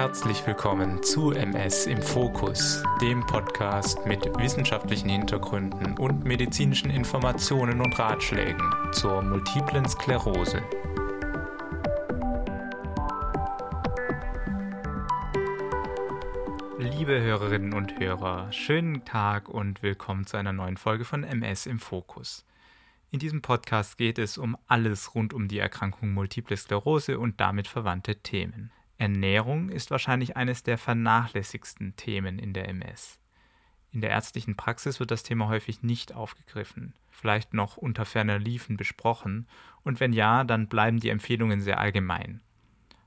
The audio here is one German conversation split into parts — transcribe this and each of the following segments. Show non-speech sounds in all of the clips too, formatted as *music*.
Herzlich willkommen zu MS im Fokus, dem Podcast mit wissenschaftlichen Hintergründen und medizinischen Informationen und Ratschlägen zur multiplen Sklerose. Liebe Hörerinnen und Hörer, schönen Tag und willkommen zu einer neuen Folge von MS im Fokus. In diesem Podcast geht es um alles rund um die Erkrankung Multiple Sklerose und damit verwandte Themen. Ernährung ist wahrscheinlich eines der vernachlässigsten Themen in der MS. In der ärztlichen Praxis wird das Thema häufig nicht aufgegriffen, vielleicht noch unter ferner Liefen besprochen, und wenn ja, dann bleiben die Empfehlungen sehr allgemein.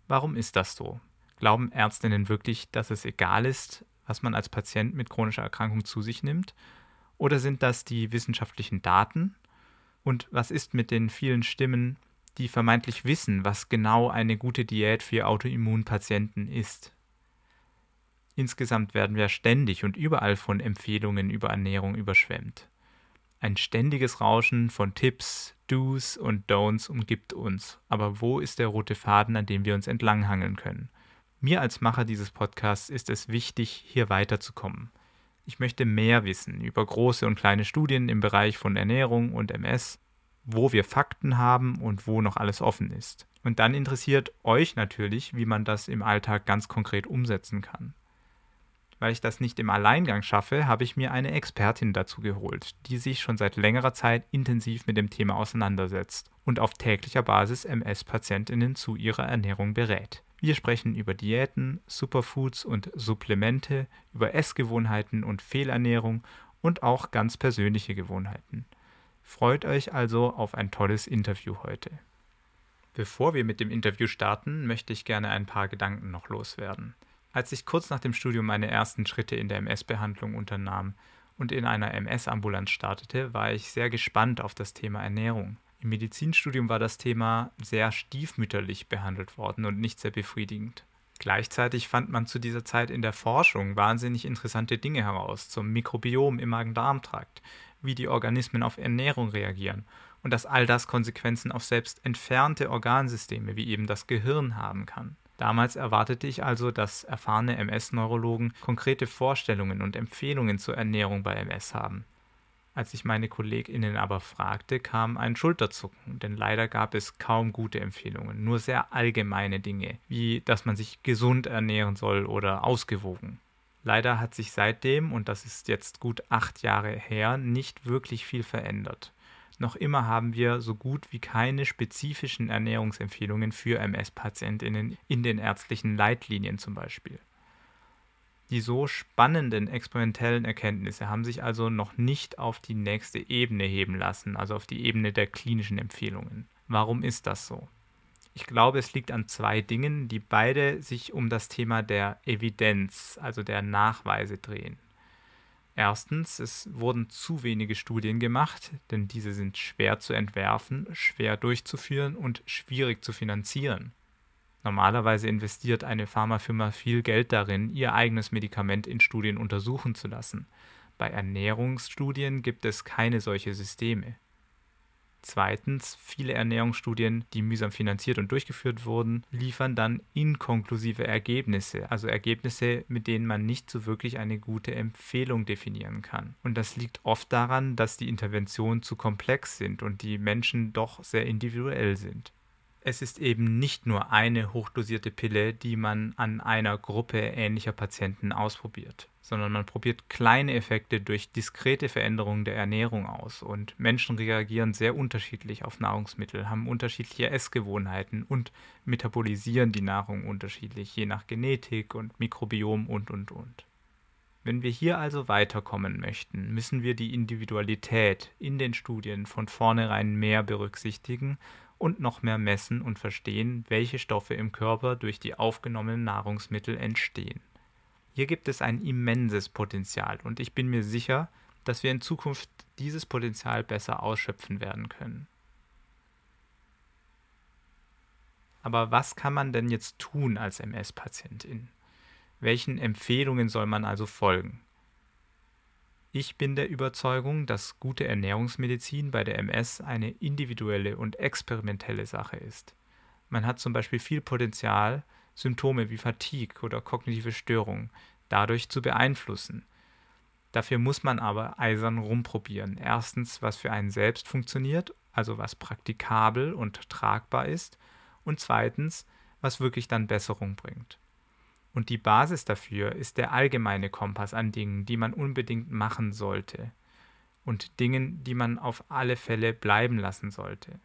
Warum ist das so? Glauben Ärztinnen wirklich, dass es egal ist, was man als Patient mit chronischer Erkrankung zu sich nimmt? Oder sind das die wissenschaftlichen Daten? Und was ist mit den vielen Stimmen, die vermeintlich wissen, was genau eine gute Diät für Autoimmunpatienten ist. Insgesamt werden wir ständig und überall von Empfehlungen über Ernährung überschwemmt. Ein ständiges Rauschen von Tipps, Do's und Don'ts umgibt uns. Aber wo ist der rote Faden, an dem wir uns entlanghangeln können? Mir als Macher dieses Podcasts ist es wichtig, hier weiterzukommen. Ich möchte mehr wissen über große und kleine Studien im Bereich von Ernährung und MS wo wir Fakten haben und wo noch alles offen ist. Und dann interessiert euch natürlich, wie man das im Alltag ganz konkret umsetzen kann. Weil ich das nicht im Alleingang schaffe, habe ich mir eine Expertin dazu geholt, die sich schon seit längerer Zeit intensiv mit dem Thema auseinandersetzt und auf täglicher Basis MS-Patientinnen zu ihrer Ernährung berät. Wir sprechen über Diäten, Superfoods und Supplemente, über Essgewohnheiten und Fehlernährung und auch ganz persönliche Gewohnheiten. Freut euch also auf ein tolles Interview heute. Bevor wir mit dem Interview starten, möchte ich gerne ein paar Gedanken noch loswerden. Als ich kurz nach dem Studium meine ersten Schritte in der MS-Behandlung unternahm und in einer MS-Ambulanz startete, war ich sehr gespannt auf das Thema Ernährung. Im Medizinstudium war das Thema sehr stiefmütterlich behandelt worden und nicht sehr befriedigend. Gleichzeitig fand man zu dieser Zeit in der Forschung wahnsinnig interessante Dinge heraus zum Mikrobiom im Magen-Darm-Trakt, wie die Organismen auf Ernährung reagieren und dass all das Konsequenzen auf selbst entfernte Organsysteme wie eben das Gehirn haben kann. Damals erwartete ich also, dass erfahrene MS-Neurologen konkrete Vorstellungen und Empfehlungen zur Ernährung bei MS haben. Als ich meine KollegInnen aber fragte, kam ein Schulterzucken, denn leider gab es kaum gute Empfehlungen, nur sehr allgemeine Dinge, wie dass man sich gesund ernähren soll oder ausgewogen. Leider hat sich seitdem, und das ist jetzt gut acht Jahre her, nicht wirklich viel verändert. Noch immer haben wir so gut wie keine spezifischen Ernährungsempfehlungen für MS-Patientinnen in den ärztlichen Leitlinien zum Beispiel. Die so spannenden experimentellen Erkenntnisse haben sich also noch nicht auf die nächste Ebene heben lassen, also auf die Ebene der klinischen Empfehlungen. Warum ist das so? Ich glaube, es liegt an zwei Dingen, die beide sich um das Thema der Evidenz, also der Nachweise drehen. Erstens, es wurden zu wenige Studien gemacht, denn diese sind schwer zu entwerfen, schwer durchzuführen und schwierig zu finanzieren. Normalerweise investiert eine Pharmafirma viel Geld darin, ihr eigenes Medikament in Studien untersuchen zu lassen. Bei Ernährungsstudien gibt es keine solche Systeme. Zweitens, viele Ernährungsstudien, die mühsam finanziert und durchgeführt wurden, liefern dann inkonklusive Ergebnisse, also Ergebnisse, mit denen man nicht so wirklich eine gute Empfehlung definieren kann. Und das liegt oft daran, dass die Interventionen zu komplex sind und die Menschen doch sehr individuell sind. Es ist eben nicht nur eine hochdosierte Pille, die man an einer Gruppe ähnlicher Patienten ausprobiert, sondern man probiert kleine Effekte durch diskrete Veränderungen der Ernährung aus. Und Menschen reagieren sehr unterschiedlich auf Nahrungsmittel, haben unterschiedliche Essgewohnheiten und metabolisieren die Nahrung unterschiedlich, je nach Genetik und Mikrobiom und, und, und. Wenn wir hier also weiterkommen möchten, müssen wir die Individualität in den Studien von vornherein mehr berücksichtigen und noch mehr messen und verstehen, welche Stoffe im Körper durch die aufgenommenen Nahrungsmittel entstehen. Hier gibt es ein immenses Potenzial und ich bin mir sicher, dass wir in Zukunft dieses Potenzial besser ausschöpfen werden können. Aber was kann man denn jetzt tun als MS-Patientin? Welchen Empfehlungen soll man also folgen? Ich bin der Überzeugung, dass gute Ernährungsmedizin bei der MS eine individuelle und experimentelle Sache ist. Man hat zum Beispiel viel Potenzial, Symptome wie Fatigue oder kognitive Störungen dadurch zu beeinflussen. Dafür muss man aber eisern rumprobieren. Erstens, was für einen selbst funktioniert, also was praktikabel und tragbar ist, und zweitens, was wirklich dann Besserung bringt. Und die Basis dafür ist der allgemeine Kompass an Dingen, die man unbedingt machen sollte und Dingen, die man auf alle Fälle bleiben lassen sollte.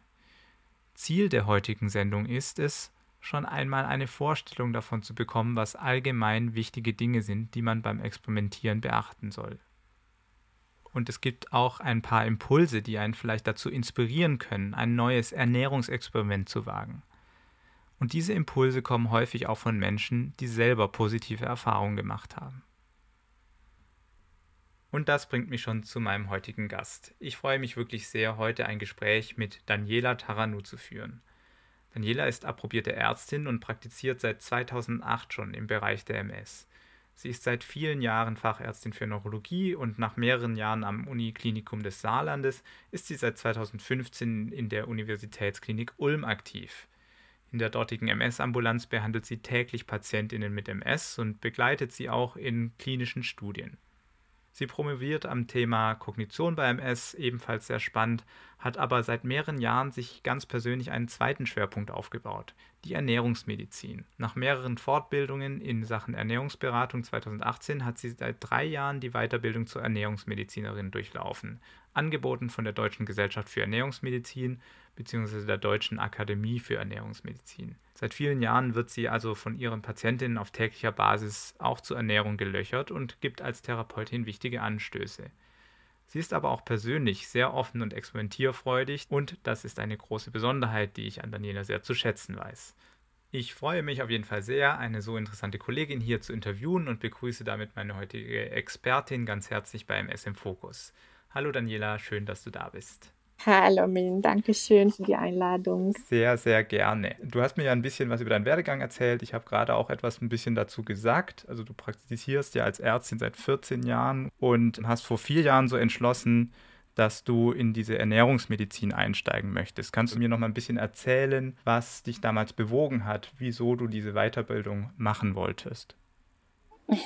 Ziel der heutigen Sendung ist es, schon einmal eine Vorstellung davon zu bekommen, was allgemein wichtige Dinge sind, die man beim Experimentieren beachten soll. Und es gibt auch ein paar Impulse, die einen vielleicht dazu inspirieren können, ein neues Ernährungsexperiment zu wagen. Und diese Impulse kommen häufig auch von Menschen, die selber positive Erfahrungen gemacht haben. Und das bringt mich schon zu meinem heutigen Gast. Ich freue mich wirklich sehr, heute ein Gespräch mit Daniela Taranu zu führen. Daniela ist approbierte Ärztin und praktiziert seit 2008 schon im Bereich der MS. Sie ist seit vielen Jahren Fachärztin für Neurologie und nach mehreren Jahren am Uniklinikum des Saarlandes ist sie seit 2015 in der Universitätsklinik Ulm aktiv. In der dortigen MS-Ambulanz behandelt sie täglich Patientinnen mit MS und begleitet sie auch in klinischen Studien. Sie promoviert am Thema Kognition bei MS, ebenfalls sehr spannend, hat aber seit mehreren Jahren sich ganz persönlich einen zweiten Schwerpunkt aufgebaut, die Ernährungsmedizin. Nach mehreren Fortbildungen in Sachen Ernährungsberatung 2018 hat sie seit drei Jahren die Weiterbildung zur Ernährungsmedizinerin durchlaufen, angeboten von der Deutschen Gesellschaft für Ernährungsmedizin bzw. der Deutschen Akademie für Ernährungsmedizin. Seit vielen Jahren wird sie also von ihren Patientinnen auf täglicher Basis auch zur Ernährung gelöchert und gibt als Therapeutin wichtige Anstöße. Sie ist aber auch persönlich sehr offen und experimentierfreudig und das ist eine große Besonderheit, die ich an Daniela sehr zu schätzen weiß. Ich freue mich auf jeden Fall sehr, eine so interessante Kollegin hier zu interviewen und begrüße damit meine heutige Expertin ganz herzlich bei MS im Fokus. Hallo Daniela, schön, dass du da bist. Hallo Min, danke schön für die Einladung. Sehr, sehr gerne. Du hast mir ja ein bisschen was über deinen Werdegang erzählt. Ich habe gerade auch etwas ein bisschen dazu gesagt. Also du praktizierst ja als Ärztin seit 14 Jahren und hast vor vier Jahren so entschlossen, dass du in diese Ernährungsmedizin einsteigen möchtest. Kannst du mir noch mal ein bisschen erzählen, was dich damals bewogen hat, wieso du diese Weiterbildung machen wolltest?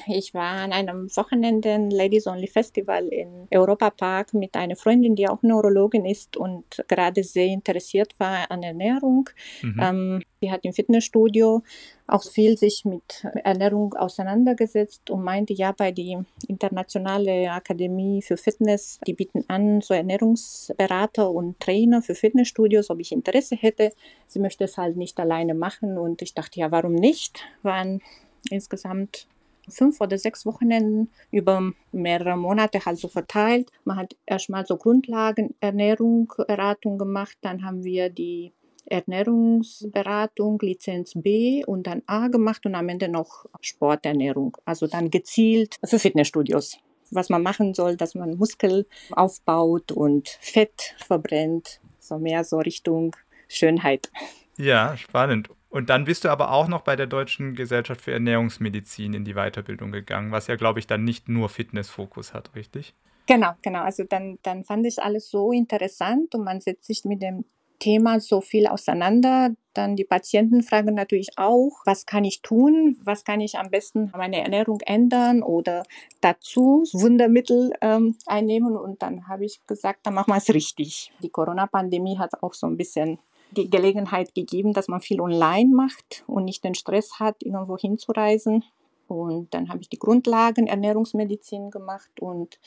Ich war an einem Wochenende Ladies Only Festival in Europa Park mit einer Freundin, die auch Neurologin ist und gerade sehr interessiert war an Ernährung. Mhm. Ähm, sie hat im Fitnessstudio auch viel sich mit Ernährung auseinandergesetzt und meinte, ja, bei der Internationale Akademie für Fitness, die bieten an, so Ernährungsberater und Trainer für Fitnessstudios, ob ich Interesse hätte. Sie möchte es halt nicht alleine machen und ich dachte, ja, warum nicht? Waren insgesamt fünf oder sechs Wochenenden über mehrere Monate halt so verteilt. Man hat erstmal so Grundlagen Ernährung, Beratung gemacht, dann haben wir die Ernährungsberatung Lizenz B und dann A gemacht und am Ende noch Sporternährung. Also dann gezielt für Fitnessstudios. Was man machen soll, dass man Muskel aufbaut und Fett verbrennt. So mehr so Richtung Schönheit. Ja, spannend. Und dann bist du aber auch noch bei der Deutschen Gesellschaft für Ernährungsmedizin in die Weiterbildung gegangen, was ja, glaube ich, dann nicht nur Fitnessfokus hat, richtig? Genau, genau. Also dann, dann fand ich alles so interessant und man setzt sich mit dem Thema so viel auseinander. Dann die Patienten fragen natürlich auch, was kann ich tun? Was kann ich am besten meine Ernährung ändern oder dazu Wundermittel ähm, einnehmen? Und dann habe ich gesagt, dann machen wir es richtig. Die Corona-Pandemie hat auch so ein bisschen die Gelegenheit gegeben, dass man viel online macht und nicht den Stress hat, irgendwo hinzureisen. Und dann habe ich die Grundlagen Ernährungsmedizin gemacht und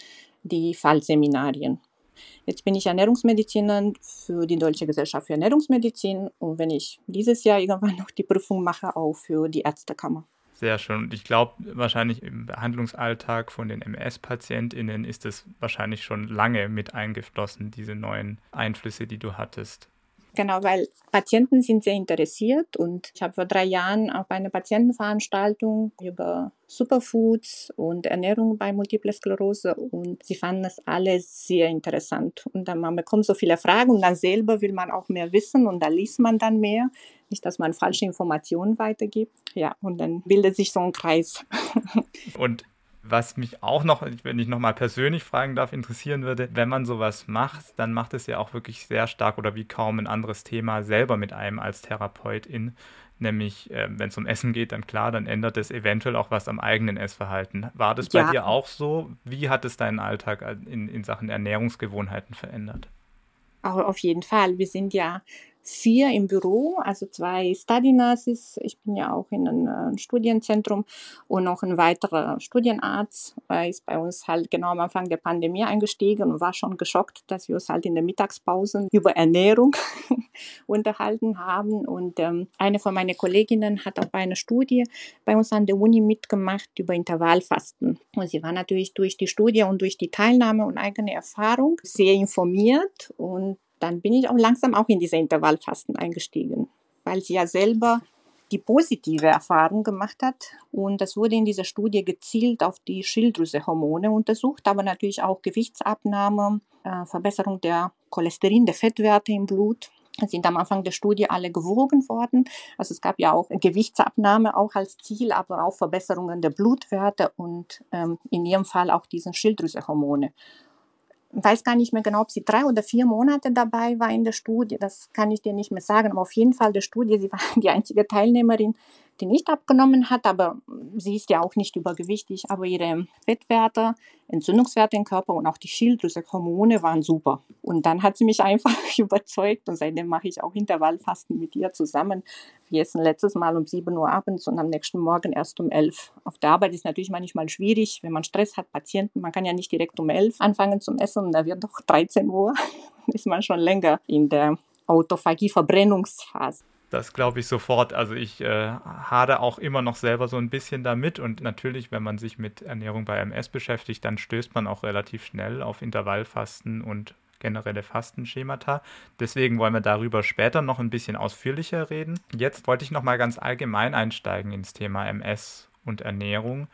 die Fallseminarien. Jetzt bin ich Ernährungsmedizinerin für die Deutsche Gesellschaft für Ernährungsmedizin und wenn ich dieses Jahr irgendwann noch die Prüfung mache, auch für die Ärztekammer. Sehr schön. Und ich glaube, wahrscheinlich im Behandlungsalltag von den MS-PatientInnen ist es wahrscheinlich schon lange mit eingeflossen, diese neuen Einflüsse, die du hattest. Genau, weil Patienten sind sehr interessiert und ich habe vor drei Jahren auf einer Patientenveranstaltung über Superfoods und Ernährung bei Multiple Sklerose und sie fanden es alle sehr interessant. Und dann man bekommt so viele Fragen und dann selber will man auch mehr wissen und da liest man dann mehr. Nicht, dass man falsche Informationen weitergibt. Ja, und dann bildet sich so ein Kreis. Und was mich auch noch, wenn ich nochmal persönlich fragen darf, interessieren würde, wenn man sowas macht, dann macht es ja auch wirklich sehr stark oder wie kaum ein anderes Thema selber mit einem als Therapeutin. Nämlich, äh, wenn es um Essen geht, dann klar, dann ändert es eventuell auch was am eigenen Essverhalten. War das bei ja. dir auch so? Wie hat es deinen Alltag in, in Sachen Ernährungsgewohnheiten verändert? Auch auf jeden Fall. Wir sind ja vier im Büro, also zwei Study Nurses. Ich bin ja auch in einem äh, Studienzentrum und noch ein weiterer Studienarzt Er ist bei uns halt genau am Anfang der Pandemie eingestiegen und war schon geschockt, dass wir uns halt in der Mittagspause über Ernährung *laughs* unterhalten haben. Und ähm, eine von meinen Kolleginnen hat auch eine Studie bei uns an der Uni mitgemacht über Intervallfasten. Und sie war natürlich durch die Studie und durch die Teilnahme und eigene Erfahrung sehr informiert und dann bin ich auch langsam auch in diese Intervallfasten eingestiegen, weil sie ja selber die positive Erfahrung gemacht hat. Und das wurde in dieser Studie gezielt auf die Schilddrüsehormone untersucht, aber natürlich auch Gewichtsabnahme, äh, Verbesserung der Cholesterin, der Fettwerte im Blut. Sind am Anfang der Studie alle gewogen worden. Also es gab ja auch Gewichtsabnahme auch als Ziel, aber auch Verbesserungen der Blutwerte und ähm, in ihrem Fall auch diesen Schilddrüsehormone weiß gar nicht mehr genau, ob sie drei oder vier Monate dabei war in der Studie. Das kann ich dir nicht mehr sagen. Aber auf jeden Fall der Studie, sie war *laughs* die einzige Teilnehmerin, die nicht abgenommen hat, aber sie ist ja auch nicht übergewichtig, aber ihre Fettwerte, Entzündungswerte im Körper und auch die Schilddrüse, Hormone waren super. Und dann hat sie mich *laughs* einfach überzeugt und seitdem mache ich auch Intervallfasten mit ihr zusammen. Wir essen letztes Mal um 7 Uhr abends und am nächsten Morgen erst um 11. Auf der Arbeit ist natürlich manchmal schwierig, wenn man Stress hat, Patienten, man kann ja nicht direkt um 11 anfangen zum Essen und da wird doch 13 Uhr, *laughs* ist man schon länger in der Autophagie-Verbrennungsphase. Das glaube ich sofort. Also ich äh, hade auch immer noch selber so ein bisschen damit und natürlich, wenn man sich mit Ernährung bei MS beschäftigt, dann stößt man auch relativ schnell auf Intervallfasten und generelle Fastenschemata. Deswegen wollen wir darüber später noch ein bisschen ausführlicher reden. Jetzt wollte ich noch mal ganz allgemein einsteigen ins Thema MS und Ernährung.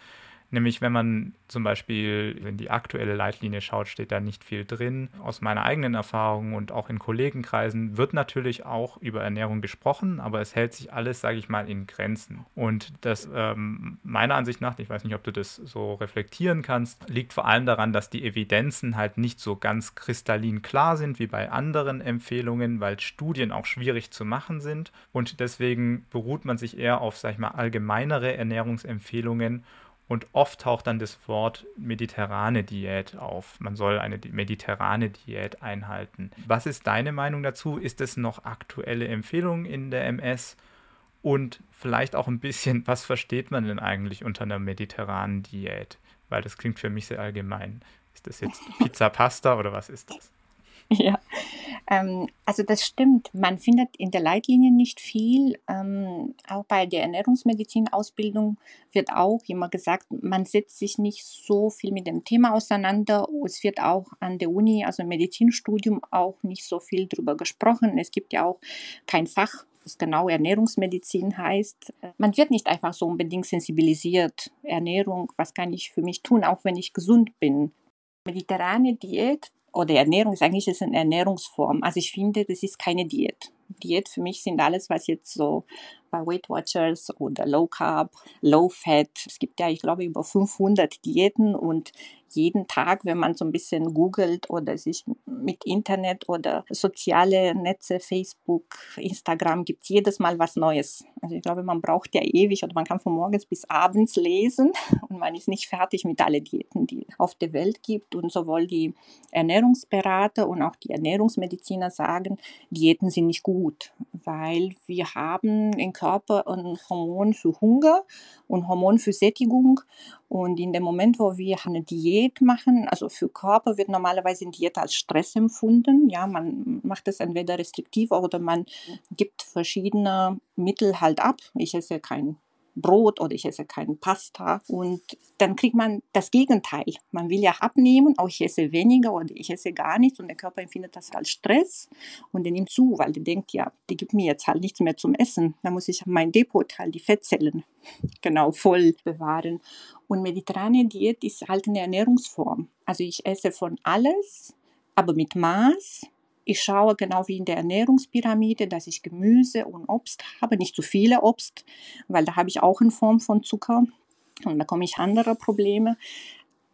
Nämlich, wenn man zum Beispiel in die aktuelle Leitlinie schaut, steht da nicht viel drin. Aus meiner eigenen Erfahrung und auch in Kollegenkreisen wird natürlich auch über Ernährung gesprochen, aber es hält sich alles, sage ich mal, in Grenzen. Und das ähm, meiner Ansicht nach, ich weiß nicht, ob du das so reflektieren kannst, liegt vor allem daran, dass die Evidenzen halt nicht so ganz kristallin klar sind wie bei anderen Empfehlungen, weil Studien auch schwierig zu machen sind. Und deswegen beruht man sich eher auf, sage ich mal, allgemeinere Ernährungsempfehlungen und oft taucht dann das Wort mediterrane Diät auf. Man soll eine mediterrane Diät einhalten. Was ist deine Meinung dazu? Ist es noch aktuelle Empfehlung in der MS? Und vielleicht auch ein bisschen, *laughs* was versteht man denn eigentlich unter einer mediterranen Diät? Weil das klingt für mich sehr allgemein. Ist das jetzt *laughs* Pizza Pasta oder was ist das? Ja, ähm, also das stimmt. Man findet in der Leitlinie nicht viel. Ähm, auch bei der Ernährungsmedizin-Ausbildung wird auch immer gesagt, man setzt sich nicht so viel mit dem Thema auseinander. Es wird auch an der Uni, also im Medizinstudium, auch nicht so viel darüber gesprochen. Es gibt ja auch kein Fach was genau Ernährungsmedizin heißt. Man wird nicht einfach so unbedingt sensibilisiert. Ernährung, was kann ich für mich tun, auch wenn ich gesund bin? Mediterrane Diät oder Ernährung ist eigentlich eine Ernährungsform. Also ich finde, das ist keine Diät. Diät für mich sind alles, was jetzt so bei Weight Watchers oder Low Carb, Low Fat. Es gibt ja, ich glaube, über 500 Diäten und jeden Tag, wenn man so ein bisschen googelt oder sich mit Internet oder soziale Netze, Facebook, Instagram, gibt es jedes Mal was Neues. Also ich glaube, man braucht ja ewig oder man kann von morgens bis abends lesen *laughs* und man ist nicht fertig mit allen Diäten, die es auf der Welt gibt. Und sowohl die Ernährungsberater und auch die Ernährungsmediziner sagen, Diäten sind nicht gut, weil wir haben im Körper ein Hormon für Hunger und Hormon für Sättigung. Und in dem Moment, wo wir eine Diät machen, also für Körper wird normalerweise eine Diät als Stress empfunden. Ja, man macht es entweder restriktiv oder man gibt verschiedene Mittel halt ab. Ich esse kein Brot oder ich esse keinen Pasta. Und dann kriegt man das Gegenteil. Man will ja abnehmen, auch ich esse weniger oder ich esse gar nichts und der Körper empfindet das als Stress und der nimmt zu, weil der denkt, ja, die gibt mir jetzt halt nichts mehr zum Essen. Da muss ich mein Depot halt die Fettzellen *laughs* genau voll bewahren. Und mediterrane Diät ist halt eine Ernährungsform. Also ich esse von alles, aber mit Maß ich schaue genau wie in der Ernährungspyramide, dass ich Gemüse und Obst habe, nicht zu viele Obst, weil da habe ich auch eine Form von Zucker und da komme ich andere Probleme.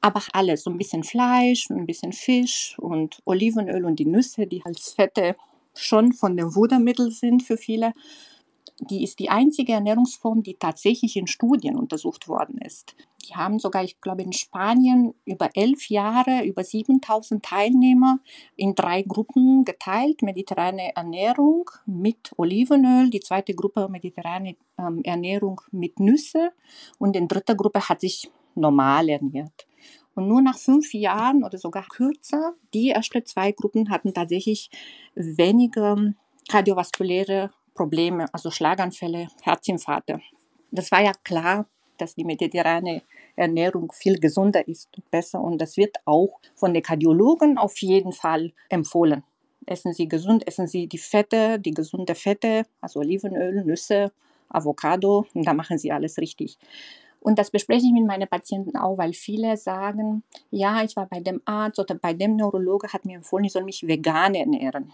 Aber alles, so ein bisschen Fleisch, ein bisschen Fisch und Olivenöl und die Nüsse, die als Fette schon von dem Wundermittel sind für viele. Die ist die einzige Ernährungsform, die tatsächlich in Studien untersucht worden ist. Die haben sogar, ich glaube, in Spanien über elf Jahre über 7000 Teilnehmer in drei Gruppen geteilt. Mediterrane Ernährung mit Olivenöl, die zweite Gruppe mediterrane ähm, Ernährung mit Nüsse und die dritte Gruppe hat sich normal ernährt. Und nur nach fünf Jahren oder sogar kürzer, die ersten zwei Gruppen hatten tatsächlich weniger kardiovaskuläre Probleme, also Schlaganfälle, Herzinfarkte. Das war ja klar, dass die mediterrane Ernährung viel gesünder ist und besser und das wird auch von den Kardiologen auf jeden Fall empfohlen. Essen Sie gesund, essen Sie die Fette, die gesunde Fette, also Olivenöl, Nüsse, Avocado und da machen Sie alles richtig. Und das bespreche ich mit meinen Patienten auch, weil viele sagen, ja, ich war bei dem Arzt oder bei dem Neurologe, hat mir empfohlen, ich soll mich vegan ernähren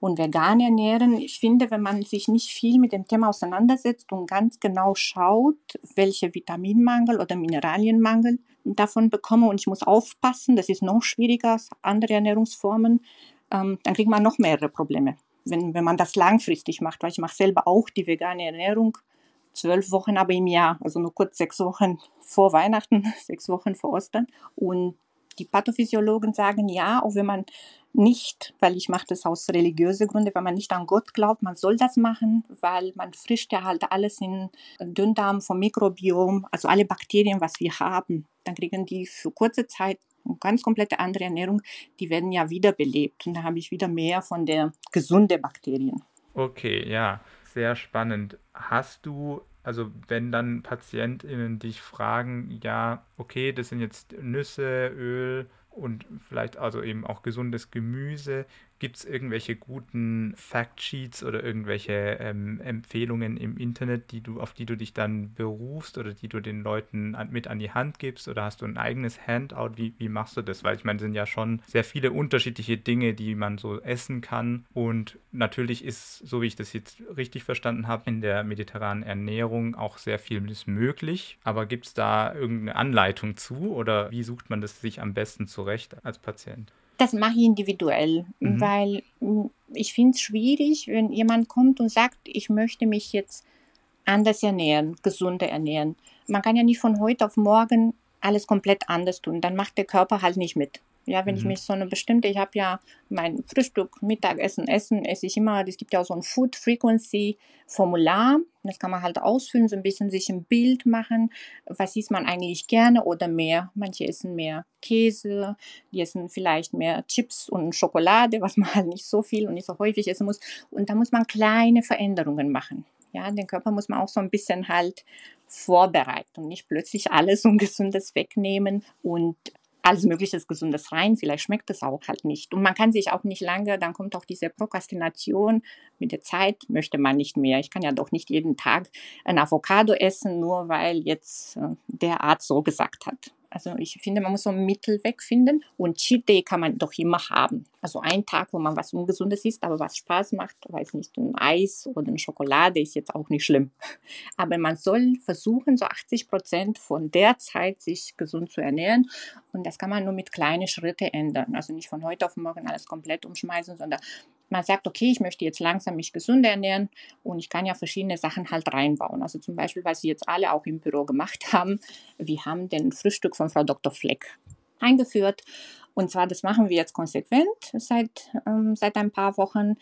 und vegan ernähren. Ich finde, wenn man sich nicht viel mit dem Thema auseinandersetzt und ganz genau schaut, welche Vitaminmangel oder Mineralienmangel davon bekomme und ich muss aufpassen, das ist noch schwieriger als andere Ernährungsformen, ähm, dann kriegt man noch mehrere Probleme, wenn, wenn man das langfristig macht, weil ich mache selber auch die vegane Ernährung zwölf Wochen aber im Jahr, also nur kurz sechs Wochen vor Weihnachten, *laughs* sechs Wochen vor Ostern und die Pathophysiologen sagen ja, auch wenn man nicht, weil ich mache das aus religiösen Gründen, wenn man nicht an Gott glaubt, man soll das machen, weil man frischt ja halt alles in Dünndarm vom Mikrobiom, also alle Bakterien, was wir haben. Dann kriegen die für kurze Zeit eine ganz komplette andere Ernährung, die werden ja wiederbelebt und da habe ich wieder mehr von der gesunden Bakterien. Okay, ja, sehr spannend. Hast du also wenn dann PatientInnen dich fragen, ja, okay, das sind jetzt Nüsse, Öl und vielleicht also eben auch gesundes Gemüse, Gibt es irgendwelche guten Factsheets oder irgendwelche ähm, Empfehlungen im Internet, die du, auf die du dich dann berufst oder die du den Leuten an, mit an die Hand gibst? Oder hast du ein eigenes Handout? Wie, wie machst du das? Weil ich meine, es sind ja schon sehr viele unterschiedliche Dinge, die man so essen kann. Und natürlich ist, so wie ich das jetzt richtig verstanden habe, in der mediterranen Ernährung auch sehr vieles möglich. Aber gibt es da irgendeine Anleitung zu oder wie sucht man das sich am besten zurecht als Patient? Das mache ich individuell, mhm. weil hm, ich finde es schwierig, wenn jemand kommt und sagt, ich möchte mich jetzt anders ernähren, gesunder ernähren. Man kann ja nicht von heute auf morgen alles komplett anders tun. Dann macht der Körper halt nicht mit. Ja, wenn mhm. ich mich so eine bestimmte, ich habe ja mein Frühstück, Mittagessen, Essen, esse ich immer, es gibt ja auch so ein Food Frequency Formular, das kann man halt ausfüllen, so ein bisschen sich ein Bild machen, was isst man eigentlich gerne oder mehr. Manche essen mehr Käse, die essen vielleicht mehr Chips und Schokolade, was man halt nicht so viel und nicht so häufig essen muss. Und da muss man kleine Veränderungen machen. Ja, den Körper muss man auch so ein bisschen halt vorbereiten und nicht plötzlich alles *laughs* Ungesundes wegnehmen und alles Mögliche Gesundes rein. Vielleicht schmeckt es auch halt nicht. Und man kann sich auch nicht lange, dann kommt auch diese Prokrastination. Mit der Zeit möchte man nicht mehr. Ich kann ja doch nicht jeden Tag ein Avocado essen, nur weil jetzt äh, der Arzt so gesagt hat. Also ich finde, man muss so einen Mittelweg finden und Cheat Day kann man doch immer haben. Also ein Tag, wo man was Ungesundes isst, aber was Spaß macht, weiß nicht, ein Eis oder eine Schokolade ist jetzt auch nicht schlimm. *laughs* Aber man soll versuchen, so 80 Prozent von der Zeit sich gesund zu ernähren und das kann man nur mit kleinen Schritten ändern. Also nicht von heute auf morgen alles komplett umschmeißen, sondern man sagt, okay, ich möchte jetzt langsam mich gesünder ernähren und ich kann ja verschiedene Sachen halt reinbauen. Also zum Beispiel, was Sie jetzt alle auch im Büro gemacht *laughs* haben, wir haben den Frühstück von Frau Dr. Fleck eingeführt. Und zwar, das machen wir jetzt konsequent seit, ähm, seit ein paar Wochen.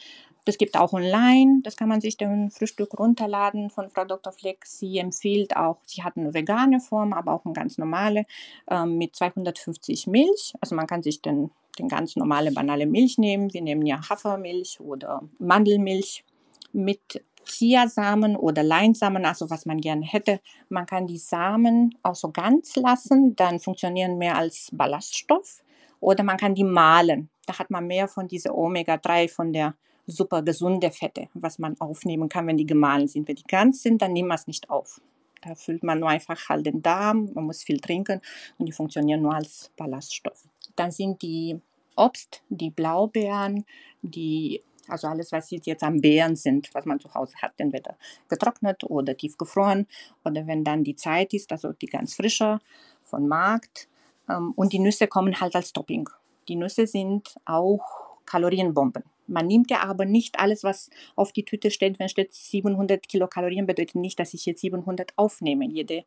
Das gibt auch online, das kann man sich den Frühstück runterladen von Frau Dr. Fleck. Sie empfiehlt auch, sie hat eine vegane Form, aber auch eine ganz normale ähm, mit 250 Milch. Also man kann sich den den ganz normale banale Milch nehmen. Wir nehmen ja Hafermilch oder Mandelmilch mit Chiasamen oder Leinsamen, also was man gerne hätte. Man kann die Samen auch so ganz lassen, dann funktionieren mehr als Ballaststoff. Oder man kann die mahlen. Da hat man mehr von dieser Omega-3, von der super gesunde Fette, was man aufnehmen kann, wenn die gemahlen sind. Wenn die ganz sind, dann nimmt man es nicht auf. Da füllt man nur einfach halt den Darm, man muss viel trinken und die funktionieren nur als Ballaststoff. Dann sind die Obst, die Blaubeeren, die also alles, was jetzt am Beeren sind, was man zu Hause hat, entweder getrocknet oder tiefgefroren oder wenn dann die Zeit ist, also die ganz frische von Markt. Ähm, und die Nüsse kommen halt als Topping. Die Nüsse sind auch Kalorienbomben. Man nimmt ja aber nicht alles, was auf die Tüte steht. Wenn steht 700 Kilokalorien, bedeutet nicht, dass ich jetzt 700 aufnehme. Jede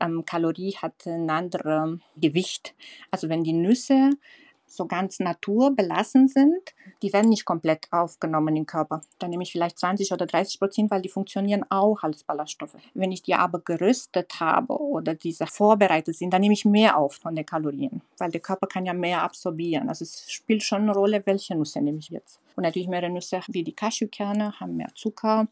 ähm, Kalorie hat ein anderes Gewicht. Also wenn die Nüsse so ganz naturbelassen sind, die werden nicht komplett aufgenommen im Körper. Dann nehme ich vielleicht 20 oder 30 Prozent, weil die funktionieren auch als Ballaststoffe. Wenn ich die aber gerüstet habe oder diese vorbereitet sind, dann nehme ich mehr auf von den Kalorien, weil der Körper kann ja mehr absorbieren. Also es spielt schon eine Rolle, welche Nüsse nehme ich jetzt. Und natürlich mehrere Nüsse wie die Cashewkerne haben mehr Zucker.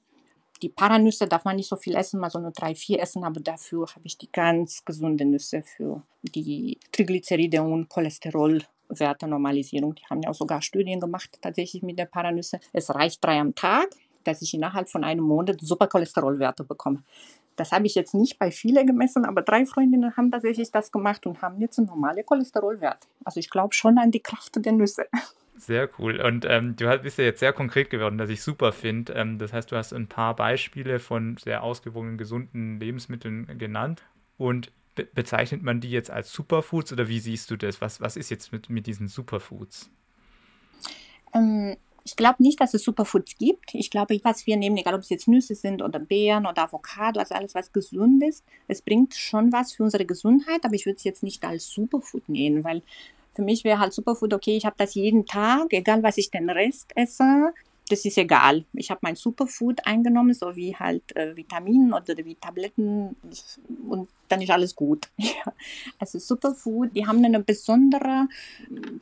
Die Paranüsse darf man nicht so viel essen, mal so nur drei, vier essen, aber dafür habe ich die ganz gesunden Nüsse für die Triglyceride und Cholesterol Wertenormalisierung. Die haben ja auch sogar Studien gemacht, tatsächlich mit der Paranüsse. Es reicht drei am Tag, dass ich innerhalb von einem Monat super Cholesterolwerte bekomme. Das habe ich jetzt nicht bei vielen gemessen, aber drei Freundinnen haben tatsächlich das gemacht und haben jetzt einen normalen Cholesterolwert. Also ich glaube schon an die Kraft der Nüsse. Sehr cool. Und ähm, du bist ja jetzt sehr konkret geworden, was ich super finde. Ähm, das heißt, du hast ein paar Beispiele von sehr ausgewogenen, gesunden Lebensmitteln genannt. Und Be bezeichnet man die jetzt als Superfoods oder wie siehst du das? Was, was ist jetzt mit, mit diesen Superfoods? Ähm, ich glaube nicht, dass es Superfoods gibt. Ich glaube, was wir nehmen, egal ob es jetzt Nüsse sind oder Beeren oder Avocado, also alles, was gesund ist, es bringt schon was für unsere Gesundheit, aber ich würde es jetzt nicht als Superfood nehmen, weil für mich wäre halt Superfood, okay, ich habe das jeden Tag, egal was ich den Rest esse, das ist egal. Ich habe mein Superfood eingenommen, so wie halt äh, Vitaminen oder wie Tabletten und dann ist alles gut. *laughs* also Superfood, die haben eine besondere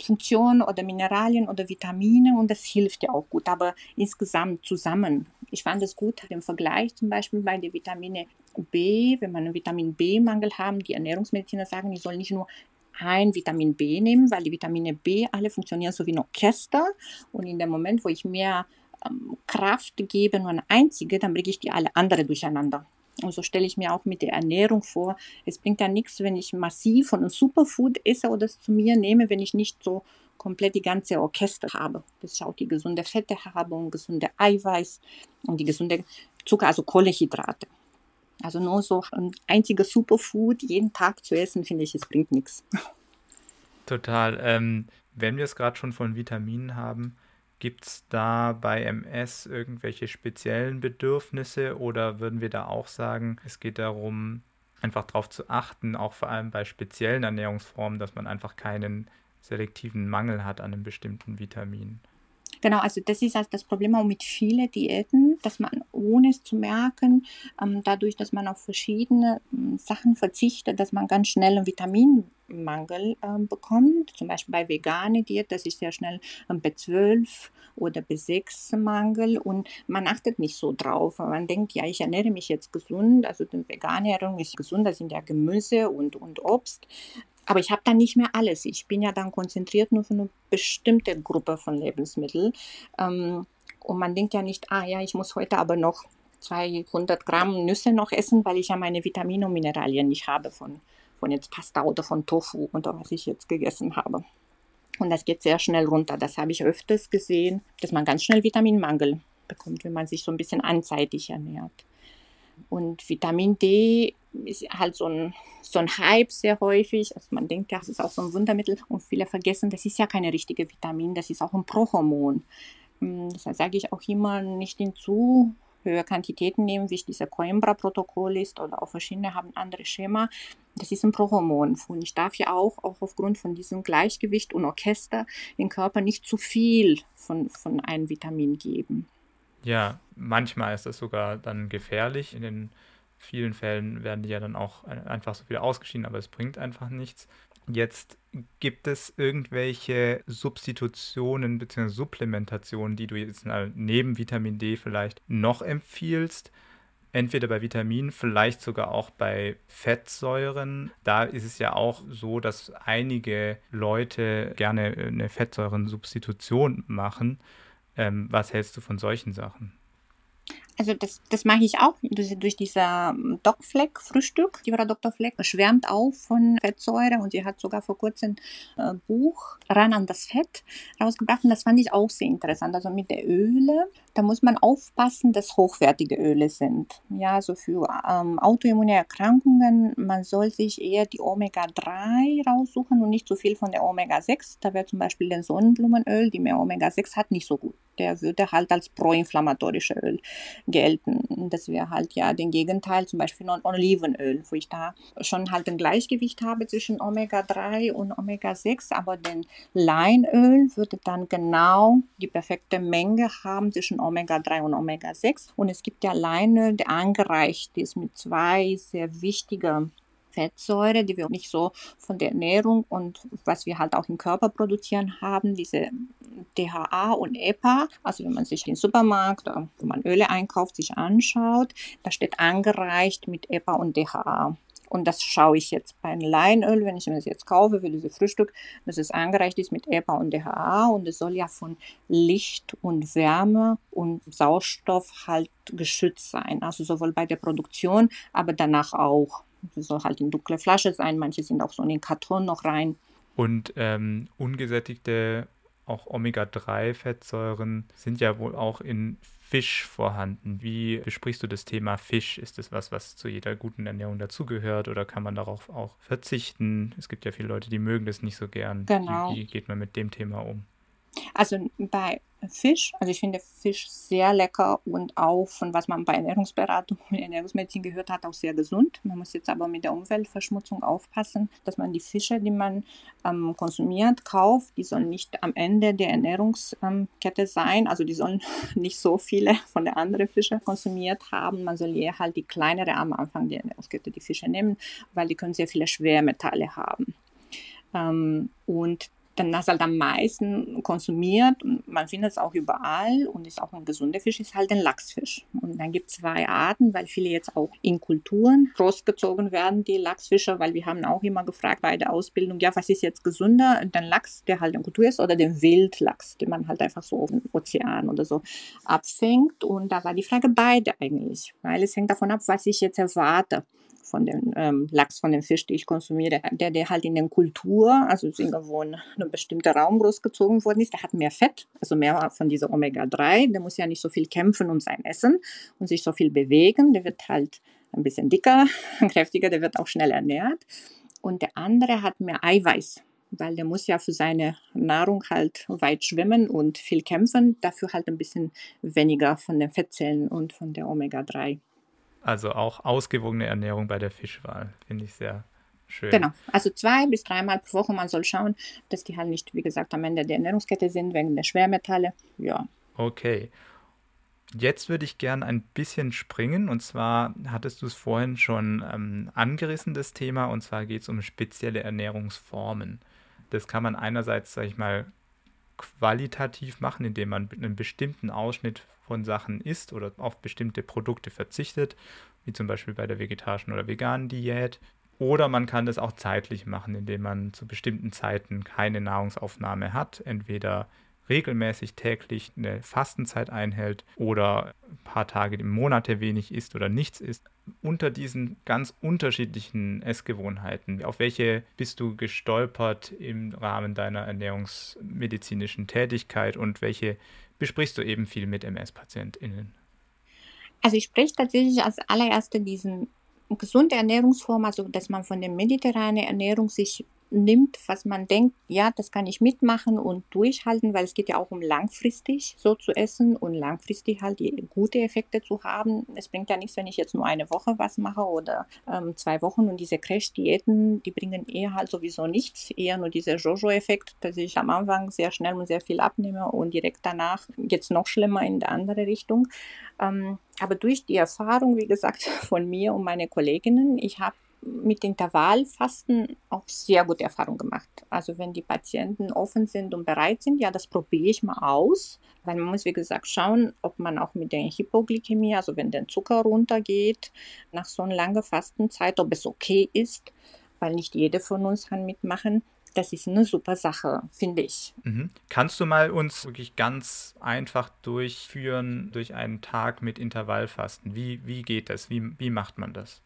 Funktion oder Mineralien oder Vitamine und das hilft ja auch gut, aber insgesamt zusammen. Ich fand es gut im Vergleich zum Beispiel bei der Vitamine B, wenn man einen Vitamin B-Mangel haben, die Ernährungsmediziner sagen, ich soll nicht nur ein Vitamin B nehmen, weil die Vitamine B alle funktionieren so wie ein Orchester. Und in dem Moment, wo ich mehr ähm, Kraft gebe, nur eine einzige, dann bringe ich die alle andere durcheinander. Und so stelle ich mir auch mit der Ernährung vor, es bringt ja nichts, wenn ich massiv von einem Superfood esse oder es zu mir nehme, wenn ich nicht so komplett die ganze Orchester habe. Dass ich auch die gesunde Fette habe und gesunde Eiweiß und die gesunde Zucker, also Kohlenhydrate. Also nur so ein einziges Superfood jeden Tag zu essen, finde ich, es bringt nichts. *laughs* Total. Ähm, wenn wir es gerade schon von Vitaminen haben, gibt es da bei MS irgendwelche speziellen Bedürfnisse oder würden wir da auch sagen, es geht darum, einfach darauf zu achten, auch vor allem bei speziellen Ernährungsformen, dass man einfach keinen selektiven Mangel hat an einem bestimmten Vitamin? Genau, also das ist also das Problem auch mit vielen Diäten, dass man ohne es zu merken, ähm, dadurch, dass man auf verschiedene ähm, Sachen verzichtet, dass man ganz schnell einen Vitaminmangel ähm, bekommt. Zum Beispiel bei veganer Diät, das ist sehr schnell ein B12 oder B6-Mangel und man achtet nicht so drauf. Man denkt, ja, ich ernähre mich jetzt gesund, also die vegane Ernährung ist gesund, das sind ja Gemüse und, und Obst. Aber ich habe dann nicht mehr alles. Ich bin ja dann konzentriert nur für eine bestimmte Gruppe von Lebensmitteln. Ähm, und man denkt ja nicht, ah ja, ich muss heute aber noch 200 Gramm Nüsse noch essen, weil ich ja meine Vitamine und Mineralien nicht habe von, von jetzt Pasta oder von Tofu oder was ich jetzt gegessen habe. Und das geht sehr schnell runter. Das habe ich öfters gesehen, dass man ganz schnell Vitaminmangel bekommt, wenn man sich so ein bisschen anseitig ernährt. Und Vitamin D ist halt so ein, so ein Hype sehr häufig. Also man denkt, das ist auch so ein Wundermittel und viele vergessen, das ist ja keine richtige Vitamin, das ist auch ein Prohormon. Hm, deshalb sage ich auch immer, nicht in zu höhere Quantitäten nehmen, wie dieser Coimbra-Protokoll ist oder auch verschiedene haben andere Schema. Das ist ein Prohormon. Und ich darf ja auch, auch aufgrund von diesem Gleichgewicht und Orchester im Körper nicht zu viel von, von einem Vitamin geben. Ja, manchmal ist das sogar dann gefährlich. In den vielen Fällen werden die ja dann auch einfach so wieder ausgeschieden, aber es bringt einfach nichts. Jetzt gibt es irgendwelche Substitutionen bzw. Supplementationen, die du jetzt neben Vitamin D vielleicht noch empfiehlst. Entweder bei Vitaminen, vielleicht sogar auch bei Fettsäuren. Da ist es ja auch so, dass einige Leute gerne eine Fettsäurensubstitution machen. Ähm, was hältst du von solchen Sachen? Also das, das mache ich auch durch, durch dieser ähm, Doc Fleck Frühstück. Die Frau Dr. Fleck schwärmt auf von Fettsäure und sie hat sogar vor kurzem ein äh, Buch ran an das Fett rausgebracht und das fand ich auch sehr interessant. Also mit der Öle, da muss man aufpassen, dass hochwertige Öle sind. Ja, so für ähm, autoimmune Erkrankungen, man soll sich eher die Omega-3 raussuchen und nicht so viel von der Omega-6. Da wäre zum Beispiel der Sonnenblumenöl, die mehr Omega-6 hat, nicht so gut. Der würde halt als proinflammatorische Öl gelten. Das wäre halt ja den Gegenteil, zum Beispiel von Olivenöl, wo ich da schon halt ein Gleichgewicht habe zwischen Omega-3 und Omega-6, aber den Leinöl würde dann genau die perfekte Menge haben zwischen Omega-3 und Omega-6. Und es gibt ja Leinöl, der angereicht ist mit zwei sehr wichtigen Fettsäure, die wir nicht so von der Ernährung und was wir halt auch im Körper produzieren haben, diese DHA und EPA. Also wenn man sich den Supermarkt, wo man Öle einkauft, sich anschaut, da steht angereicht mit EPA und DHA. Und das schaue ich jetzt beim Leinöl, wenn ich mir das jetzt kaufe für dieses Frühstück, dass es angereicht ist mit EPA und DHA und es soll ja von Licht und Wärme und Sauerstoff halt geschützt sein. Also sowohl bei der Produktion, aber danach auch. Es soll halt in dunkle Flasche sein, manche sind auch so in den Karton noch rein. Und ähm, ungesättigte, auch Omega-3-Fettsäuren sind ja wohl auch in Fisch vorhanden. Wie besprichst du das Thema Fisch? Ist das was, was zu jeder guten Ernährung dazugehört oder kann man darauf auch verzichten? Es gibt ja viele Leute, die mögen das nicht so gern. Genau. Wie, wie geht man mit dem Thema um? Also bei Fisch, also ich finde Fisch sehr lecker und auch von was man bei Ernährungsberatung und Ernährungsmedizin gehört hat, auch sehr gesund. Man muss jetzt aber mit der Umweltverschmutzung aufpassen, dass man die Fische, die man ähm, konsumiert, kauft, die sollen nicht am Ende der Ernährungskette sein. Also die sollen *laughs* nicht so viele von der anderen Fische konsumiert haben. Man soll eher halt die kleinere am Anfang der Ernährungskette die Fische nehmen, weil die können sehr viele Schwermetalle haben. Ähm, und dann hast du halt am meisten konsumiert und man findet es auch überall und ist auch ein gesunder Fisch, ist halt ein Lachsfisch. Und dann gibt es zwei Arten, weil viele jetzt auch in Kulturen großgezogen werden, die Lachsfische, weil wir haben auch immer gefragt bei der Ausbildung, ja, was ist jetzt gesünder, den Lachs, der halt in Kultur ist, oder den Wildlachs, den man halt einfach so auf dem Ozean oder so abfängt. Und da war die Frage beide eigentlich, weil es hängt davon ab, was ich jetzt erwarte von dem ähm, Lachs, von dem Fisch, den ich konsumiere, der, der halt in der Kultur, also irgendwo in einem bestimmten Raum großgezogen worden ist, der hat mehr Fett, also mehr von dieser Omega-3. Der muss ja nicht so viel kämpfen um sein Essen und sich so viel bewegen. Der wird halt ein bisschen dicker, *laughs* kräftiger, der wird auch schnell ernährt. Und der andere hat mehr Eiweiß, weil der muss ja für seine Nahrung halt weit schwimmen und viel kämpfen, dafür halt ein bisschen weniger von den Fettzellen und von der Omega-3. Also auch ausgewogene Ernährung bei der Fischwahl, finde ich sehr schön. Genau, also zwei bis dreimal pro Woche. Man soll schauen, dass die halt nicht, wie gesagt, am Ende der Ernährungskette sind, wegen der Schwermetalle. Ja. Okay. Jetzt würde ich gern ein bisschen springen. Und zwar hattest du es vorhin schon ähm, angerissen, das Thema. Und zwar geht es um spezielle Ernährungsformen. Das kann man einerseits, sage ich mal, qualitativ machen, indem man einen bestimmten Ausschnitt von Sachen isst oder auf bestimmte Produkte verzichtet, wie zum Beispiel bei der vegetarischen oder veganen Diät. Oder man kann das auch zeitlich machen, indem man zu bestimmten Zeiten keine Nahrungsaufnahme hat, entweder regelmäßig täglich eine Fastenzeit einhält oder ein paar Tage im Monat wenig isst oder nichts isst. Unter diesen ganz unterschiedlichen Essgewohnheiten, auf welche bist du gestolpert im Rahmen deiner ernährungsmedizinischen Tätigkeit und welche besprichst du eben viel mit MS-PatientInnen? Also ich spreche tatsächlich als allererste diesen gesunde Ernährungsform, also dass man von der mediterranen Ernährung sich nimmt, was man denkt, ja, das kann ich mitmachen und durchhalten, weil es geht ja auch um langfristig so zu essen und langfristig halt die gute Effekte zu haben. Es bringt ja nichts, wenn ich jetzt nur eine Woche was mache oder ähm, zwei Wochen und diese Crash-Diäten, die bringen eher halt sowieso nichts, eher nur dieser Jojo-Effekt, dass ich am Anfang sehr schnell und sehr viel abnehme und direkt danach jetzt noch schlimmer in die andere Richtung. Ähm, aber durch die Erfahrung, wie gesagt, *laughs* von mir und meine Kolleginnen, ich habe mit Intervallfasten auch sehr gute Erfahrungen gemacht. Also wenn die Patienten offen sind und bereit sind, ja, das probiere ich mal aus, weil man muss, wie gesagt, schauen, ob man auch mit der Hypoglykämie, also wenn der Zucker runtergeht, nach so einer langen Fastenzeit, ob es okay ist, weil nicht jede von uns kann mitmachen. das ist eine super Sache, finde ich. Mhm. Kannst du mal uns wirklich ganz einfach durchführen durch einen Tag mit Intervallfasten? Wie, wie geht das? Wie, wie macht man das?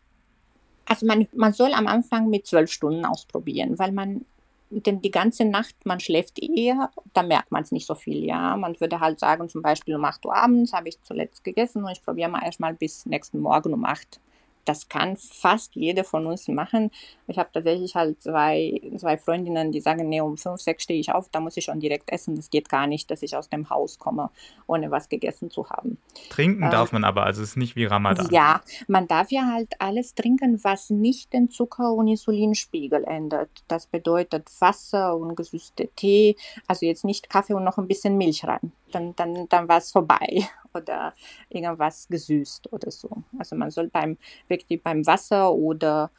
Also man, man soll am Anfang mit zwölf Stunden ausprobieren, weil man denn die ganze Nacht, man schläft eher, da merkt man es nicht so viel, ja. Man würde halt sagen, zum Beispiel um 8 Uhr abends habe ich zuletzt gegessen und ich probiere mal erstmal bis nächsten Morgen um 8 das kann fast jeder von uns machen. Ich habe tatsächlich halt zwei, zwei Freundinnen, die sagen, nee, um fünf, sechs stehe ich auf, da muss ich schon direkt essen. Das geht gar nicht, dass ich aus dem Haus komme, ohne was gegessen zu haben. Trinken ähm, darf man aber, also es ist nicht wie Ramadan. Ja, man darf ja halt alles trinken, was nicht den Zucker- und Insulinspiegel ändert. Das bedeutet Wasser und gesüßte Tee, also jetzt nicht Kaffee und noch ein bisschen Milch rein. Dann, dann, dann war es vorbei *laughs* oder irgendwas gesüßt oder so. Also man soll beim, wirklich beim Wasser oder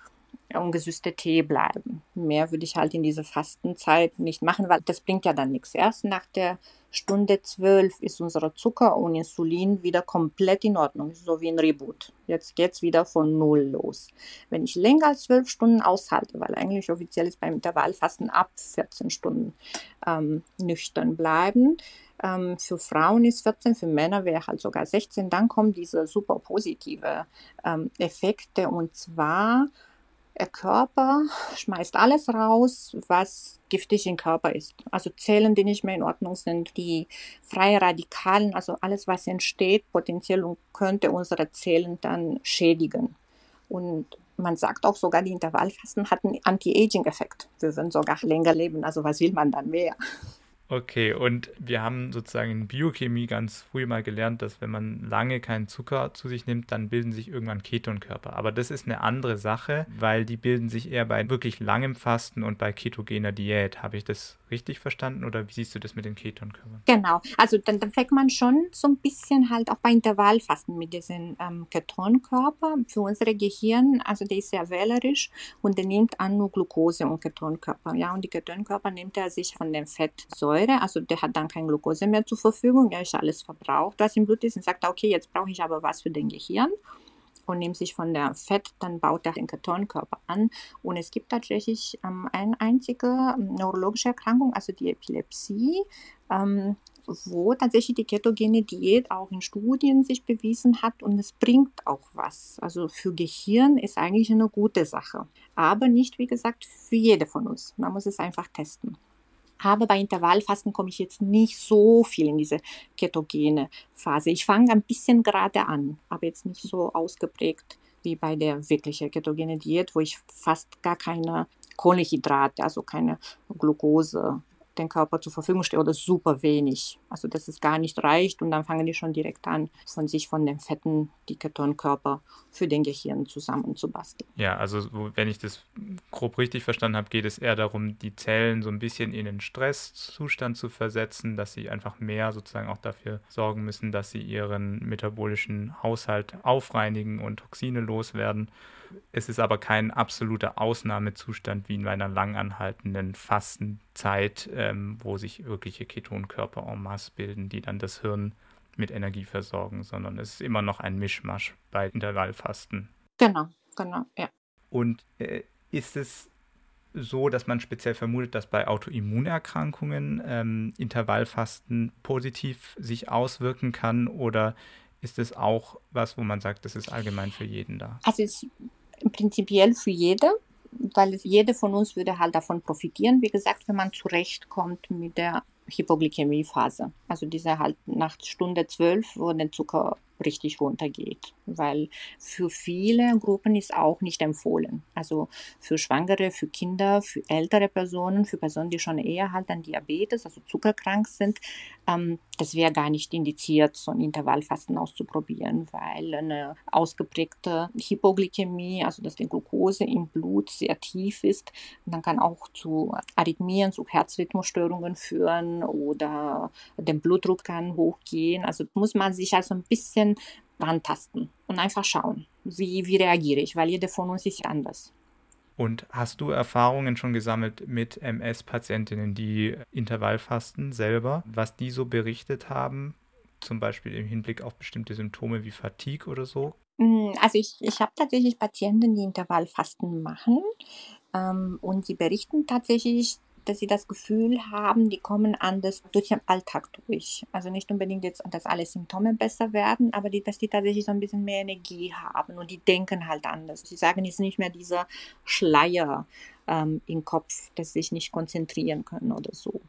ungesüßte Tee bleiben. Mehr würde ich halt in dieser Fastenzeit nicht machen, weil das bringt ja dann nichts. Erst nach der Stunde zwölf ist unser Zucker und Insulin wieder komplett in Ordnung, so wie ein Reboot. Jetzt geht es wieder von Null los. Wenn ich länger als zwölf Stunden aushalte, weil eigentlich offiziell ist beim Intervallfasten ab 14 Stunden ähm, nüchtern bleiben, ähm, für Frauen ist 14, für Männer wäre halt sogar 16. Dann kommen diese super positive ähm, Effekte und zwar der Körper schmeißt alles raus, was giftig im Körper ist. Also Zellen, die nicht mehr in Ordnung sind, die freie Radikalen, also alles, was entsteht, potenziell und könnte unsere Zellen dann schädigen. Und man sagt auch sogar, die Intervallfasten hat einen Anti-Aging-Effekt. Wir würden sogar länger leben. Also was will man dann mehr? Okay, und wir haben sozusagen in Biochemie ganz früh mal gelernt, dass wenn man lange keinen Zucker zu sich nimmt, dann bilden sich irgendwann Ketonkörper. Aber das ist eine andere Sache, weil die bilden sich eher bei wirklich langem Fasten und bei ketogener Diät. Habe ich das richtig verstanden oder wie siehst du das mit den Ketonkörpern? Genau, also dann, dann fängt man schon so ein bisschen halt auch bei Intervallfasten mit diesen ähm, Ketonkörper. Für unser Gehirn, also der ist sehr wählerisch und der nimmt an nur Glucose und Ketonkörper. Ja, und die Ketonkörper nimmt er sich von den Fettsäure, also der hat dann kein Glucose mehr zur Verfügung, er ist alles verbraucht, was im Blut ist und sagt, okay, jetzt brauche ich aber was für den Gehirn und nimmt sich von der Fett, dann baut er den Ketonkörper an. Und es gibt tatsächlich ähm, eine einzige neurologische Erkrankung, also die Epilepsie, ähm, wo tatsächlich die ketogene Diät auch in Studien sich bewiesen hat und es bringt auch was. Also für Gehirn ist eigentlich eine gute Sache, aber nicht, wie gesagt, für jede von uns. Man muss es einfach testen. Aber bei Intervallfasten komme ich jetzt nicht so viel in diese ketogene Phase. Ich fange ein bisschen gerade an, aber jetzt nicht so ausgeprägt wie bei der wirklichen ketogene Diät, wo ich fast gar keine Kohlenhydrate, also keine Glucose den Körper zur Verfügung steht oder super wenig. Also dass es gar nicht reicht und dann fangen die schon direkt an, von sich von den Fetten die Ketonkörper für den Gehirn zusammenzubasteln. Ja, also wenn ich das grob richtig verstanden habe, geht es eher darum, die Zellen so ein bisschen in den Stresszustand zu versetzen, dass sie einfach mehr sozusagen auch dafür sorgen müssen, dass sie ihren metabolischen Haushalt aufreinigen und Toxine loswerden es ist aber kein absoluter Ausnahmezustand wie in einer langanhaltenden Fastenzeit, ähm, wo sich wirkliche Ketonkörper en masse bilden, die dann das Hirn mit Energie versorgen, sondern es ist immer noch ein Mischmasch bei Intervallfasten. Genau, genau, ja. Und äh, ist es so, dass man speziell vermutet, dass bei Autoimmunerkrankungen ähm, Intervallfasten positiv sich auswirken kann oder ist es auch was, wo man sagt, das ist allgemein für jeden da? Also es prinzipiell für jede, weil jede von uns würde halt davon profitieren, wie gesagt, wenn man zurechtkommt mit der Hypoglykämiephase. Also diese halt nach Stunde 12, wo der Zucker richtig runtergeht, weil für viele Gruppen ist auch nicht empfohlen. Also für Schwangere, für Kinder, für ältere Personen, für Personen, die schon eher halt an Diabetes, also zuckerkrank sind, ähm, das wäre gar nicht indiziert, so ein Intervallfasten auszuprobieren, weil eine ausgeprägte Hypoglykämie, also dass die Glucose im Blut sehr tief ist, dann kann auch zu Arrhythmien, zu Herzrhythmusstörungen führen oder Blutdruck kann hochgehen. Also muss man sich also ein bisschen bisschen rantasten und einfach schauen, wie, wie reagiere ich, weil jeder von uns ist anders. Und hast du Erfahrungen schon gesammelt mit MS-Patientinnen, die Intervallfasten selber, was die so berichtet haben, zum Beispiel im Hinblick auf bestimmte Symptome wie Fatigue oder so? Mm, also ich, ich habe tatsächlich Patienten, die Intervallfasten machen ähm, und sie berichten tatsächlich, dass sie das Gefühl haben, die kommen anders durch den Alltag durch. Also nicht unbedingt jetzt, dass alle Symptome besser werden, aber die, dass die tatsächlich so ein bisschen mehr Energie haben und die denken halt anders. Sie sagen jetzt nicht mehr dieser Schleier ähm, im Kopf, dass sie sich nicht konzentrieren können oder so.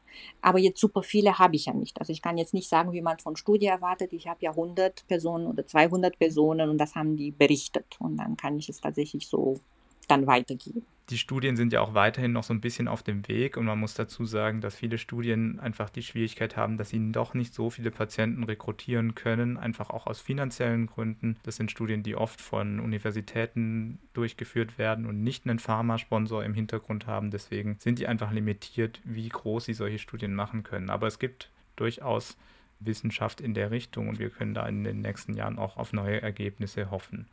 Aber jetzt super viele habe ich ja nicht. Also ich kann jetzt nicht sagen, wie man von Studie erwartet. Ich habe ja 100 Personen oder 200 Personen und das haben die berichtet. Und dann kann ich es tatsächlich so dann weitergeben. Die Studien sind ja auch weiterhin noch so ein bisschen auf dem Weg und man muss dazu sagen, dass viele Studien einfach die Schwierigkeit haben, dass sie doch nicht so viele Patienten rekrutieren können, einfach auch aus finanziellen Gründen. Das sind Studien, die oft von Universitäten durchgeführt werden und nicht einen Pharmasponsor im Hintergrund haben. Deswegen sind die einfach limitiert, wie groß sie solche Studien machen können. Aber es gibt durchaus Wissenschaft in der Richtung und wir können da in den nächsten Jahren auch auf neue Ergebnisse hoffen.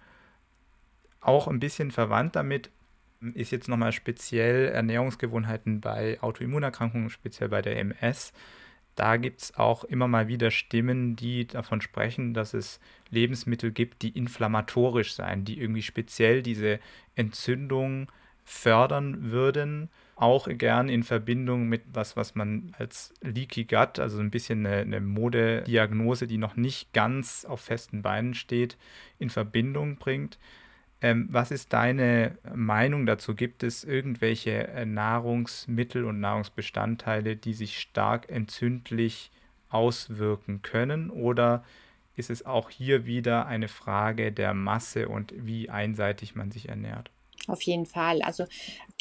Auch ein bisschen verwandt damit ist jetzt nochmal speziell Ernährungsgewohnheiten bei Autoimmunerkrankungen, speziell bei der MS. Da gibt es auch immer mal wieder Stimmen, die davon sprechen, dass es Lebensmittel gibt, die inflammatorisch sein, die irgendwie speziell diese Entzündung fördern würden. Auch gern in Verbindung mit was, was man als Leaky Gut, also ein bisschen eine, eine Modediagnose, die noch nicht ganz auf festen Beinen steht, in Verbindung bringt. Ähm, was ist deine Meinung dazu? Gibt es irgendwelche äh, Nahrungsmittel und Nahrungsbestandteile, die sich stark entzündlich auswirken können? Oder ist es auch hier wieder eine Frage der Masse und wie einseitig man sich ernährt? Auf jeden Fall. Also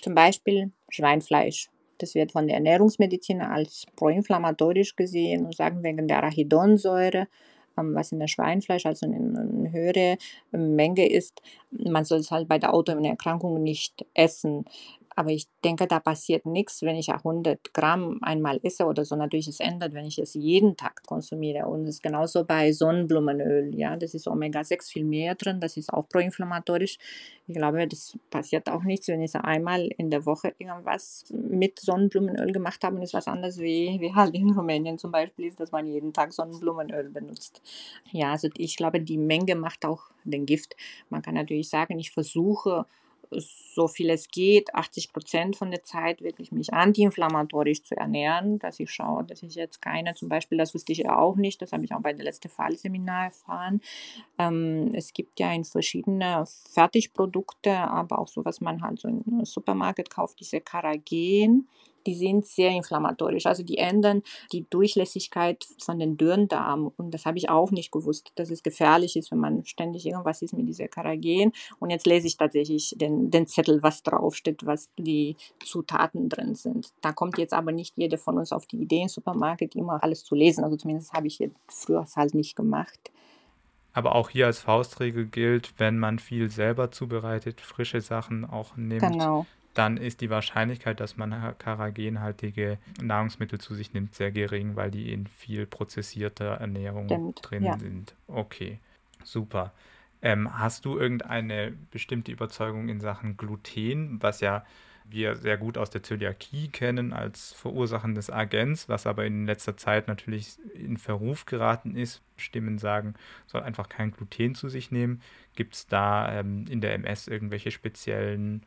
zum Beispiel Schweinfleisch. Das wird von der Ernährungsmedizin als proinflammatorisch gesehen und sagen wegen der Arachidonsäure was in der Schweinfleisch, also eine höhere Menge ist. Man soll es halt bei der Autoimmunerkrankung nicht essen. Aber ich denke, da passiert nichts, wenn ich 100 Gramm einmal esse oder so. Natürlich, es ändert, wenn ich es jeden Tag konsumiere. Und es ist genauso bei Sonnenblumenöl. Ja, das ist Omega-6 viel mehr drin. Das ist auch proinflammatorisch. Ich glaube, das passiert auch nichts, wenn ich einmal in der Woche irgendwas mit Sonnenblumenöl gemacht habe. Und ist was anderes wie, wie halt in Rumänien zum Beispiel ist, dass man jeden Tag Sonnenblumenöl benutzt. Ja, also ich glaube, die Menge macht auch den Gift. Man kann natürlich sagen, ich versuche, so viel es geht, 80 Prozent von der Zeit wirklich mich antiinflammatorisch zu ernähren, dass ich schaue, dass ich jetzt keine, zum Beispiel, das wusste ich ja auch nicht, das habe ich auch bei der letzten Fallseminar erfahren. Ähm, es gibt ja in verschiedene Fertigprodukte, aber auch so, was man halt so im Supermarkt kauft, diese Karagen die sind sehr inflammatorisch. Also die ändern die Durchlässigkeit von den Dürrendarm. Und das habe ich auch nicht gewusst, dass es gefährlich ist, wenn man ständig irgendwas ist mit dieser Karagen. Und jetzt lese ich tatsächlich den, den Zettel, was draufsteht, was die Zutaten drin sind. Da kommt jetzt aber nicht jeder von uns auf die Idee, im Supermarkt immer alles zu lesen. Also zumindest habe ich jetzt früher halt nicht gemacht. Aber auch hier als Faustregel gilt, wenn man viel selber zubereitet, frische Sachen auch nimmt, genau dann ist die Wahrscheinlichkeit, dass man karagenhaltige Nahrungsmittel zu sich nimmt, sehr gering, weil die in viel prozessierter Ernährung Stimmt, drin ja. sind. Okay, super. Ähm, hast du irgendeine bestimmte Überzeugung in Sachen Gluten, was ja wir sehr gut aus der Zöliakie kennen als verursachendes Agens, was aber in letzter Zeit natürlich in Verruf geraten ist. Stimmen sagen, soll einfach kein Gluten zu sich nehmen. Gibt es da ähm, in der MS irgendwelche speziellen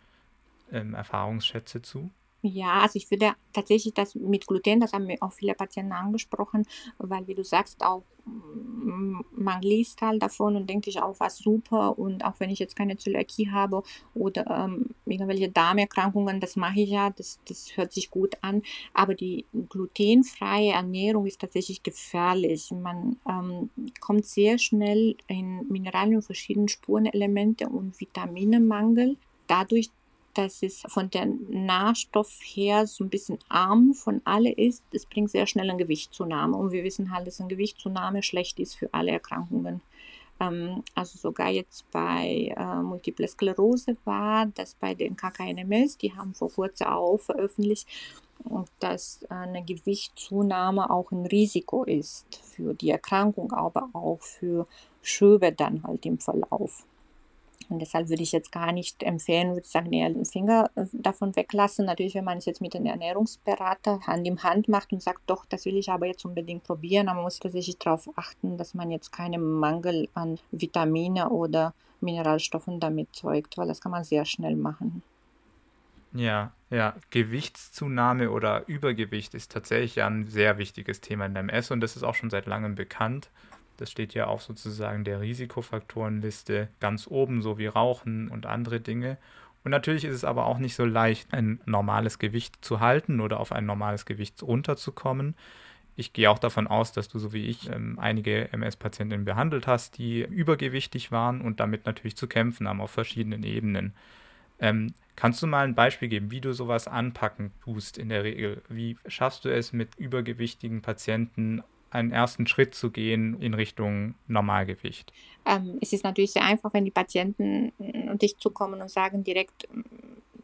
ähm, Erfahrungsschätze zu? Ja, also ich würde tatsächlich das mit Gluten, das haben mir auch viele Patienten angesprochen, weil wie du sagst, auch mm, man liest halt davon und denkt sich auch was super und auch wenn ich jetzt keine Zöliakie habe oder ähm, irgendwelche Darmerkrankungen, das mache ich ja, das, das hört sich gut an, aber die glutenfreie Ernährung ist tatsächlich gefährlich. Man ähm, kommt sehr schnell in Mineralien und verschiedene Spurenelemente und Vitaminenmangel dadurch, dass es von der Nährstoff her so ein bisschen arm von alle ist. Es bringt sehr schnell eine Gewichtszunahme. Und wir wissen halt, dass eine Gewichtszunahme schlecht ist für alle Erkrankungen. Ähm, also sogar jetzt bei äh, Multiple Sklerose war das bei den KKNMS, die haben vor kurzem auch veröffentlicht, dass eine Gewichtszunahme auch ein Risiko ist für die Erkrankung, aber auch für Schöbe dann halt im Verlauf. Und deshalb würde ich jetzt gar nicht empfehlen, würde sagen, eher den Finger äh, davon weglassen. Natürlich, wenn man es jetzt mit einem Ernährungsberater Hand in Hand macht und sagt, doch, das will ich aber jetzt unbedingt probieren, aber man muss tatsächlich darauf achten, dass man jetzt keinen Mangel an Vitamine oder Mineralstoffen damit zeugt, weil das kann man sehr schnell machen. Ja, ja, Gewichtszunahme oder Übergewicht ist tatsächlich ein sehr wichtiges Thema in der MS und das ist auch schon seit langem bekannt. Das steht ja auch sozusagen der Risikofaktorenliste ganz oben, so wie Rauchen und andere Dinge. Und natürlich ist es aber auch nicht so leicht, ein normales Gewicht zu halten oder auf ein normales Gewicht runterzukommen. Ich gehe auch davon aus, dass du so wie ich ähm, einige MS-Patientinnen behandelt hast, die übergewichtig waren und damit natürlich zu kämpfen haben auf verschiedenen Ebenen. Ähm, kannst du mal ein Beispiel geben, wie du sowas anpacken tust in der Regel? Wie schaffst du es mit übergewichtigen Patienten einen ersten Schritt zu gehen in Richtung Normalgewicht? Ähm, es ist natürlich sehr einfach, wenn die Patienten und äh, dich zukommen und sagen direkt, mm,